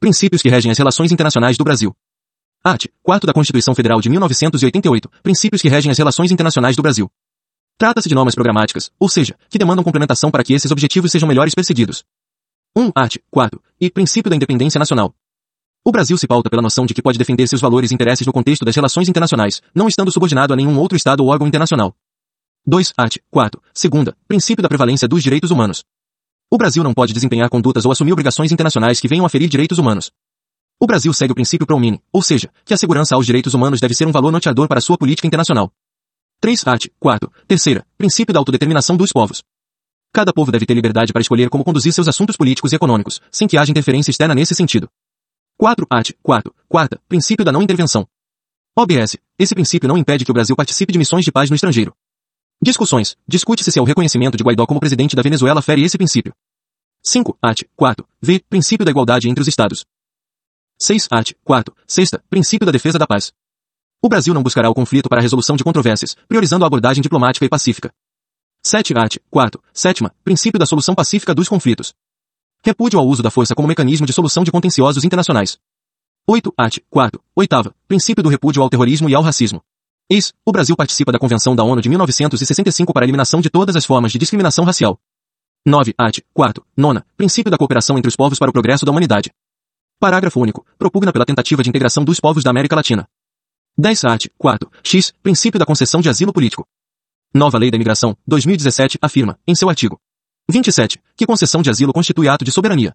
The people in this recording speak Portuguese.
Princípios que regem as relações internacionais do Brasil. Art. 4 da Constituição Federal de 1988. Princípios que regem as relações internacionais do Brasil. Trata-se de normas programáticas, ou seja, que demandam complementação para que esses objetivos sejam melhores perseguidos. 1. Art. 4. E princípio da independência nacional. O Brasil se pauta pela noção de que pode defender seus valores e interesses no contexto das relações internacionais, não estando subordinado a nenhum outro Estado ou órgão internacional. 2. Art. 4. Segunda. Princípio da prevalência dos direitos humanos. O Brasil não pode desempenhar condutas ou assumir obrigações internacionais que venham a ferir direitos humanos. O Brasil segue o princípio pro mini, ou seja, que a segurança aos direitos humanos deve ser um valor norteador para sua política internacional. 3. Art. 4. Terceira. Princípio da autodeterminação dos povos. Cada povo deve ter liberdade para escolher como conduzir seus assuntos políticos e econômicos, sem que haja interferência externa nesse sentido. 4. Art. 4. Quarta. Princípio da não intervenção. OBS. Esse princípio não impede que o Brasil participe de missões de paz no estrangeiro. Discussões. Discute-se se o reconhecimento de Guaidó como presidente da Venezuela fere esse princípio. 5. Art. 4. V. Princípio da igualdade entre os Estados. 6. Art. 4. Sexta. Princípio da defesa da paz. O Brasil não buscará o conflito para a resolução de controvérsias, priorizando a abordagem diplomática e pacífica. 7. Art. 4. Sétima. Princípio da solução pacífica dos conflitos. Repúdio ao uso da força como mecanismo de solução de contenciosos internacionais. 8. Art. 4. Oitava. Princípio do repúdio ao terrorismo e ao racismo. Eis, o Brasil participa da Convenção da ONU de 1965 para a eliminação de todas as formas de discriminação racial. 9. Art. 4. Nona. Princípio da cooperação entre os povos para o progresso da humanidade. Parágrafo único. Propugna pela tentativa de integração dos povos da América Latina. 10. Art. 4. X. Princípio da concessão de asilo político. Nova Lei da Imigração, 2017, afirma, em seu artigo 27, que concessão de asilo constitui ato de soberania.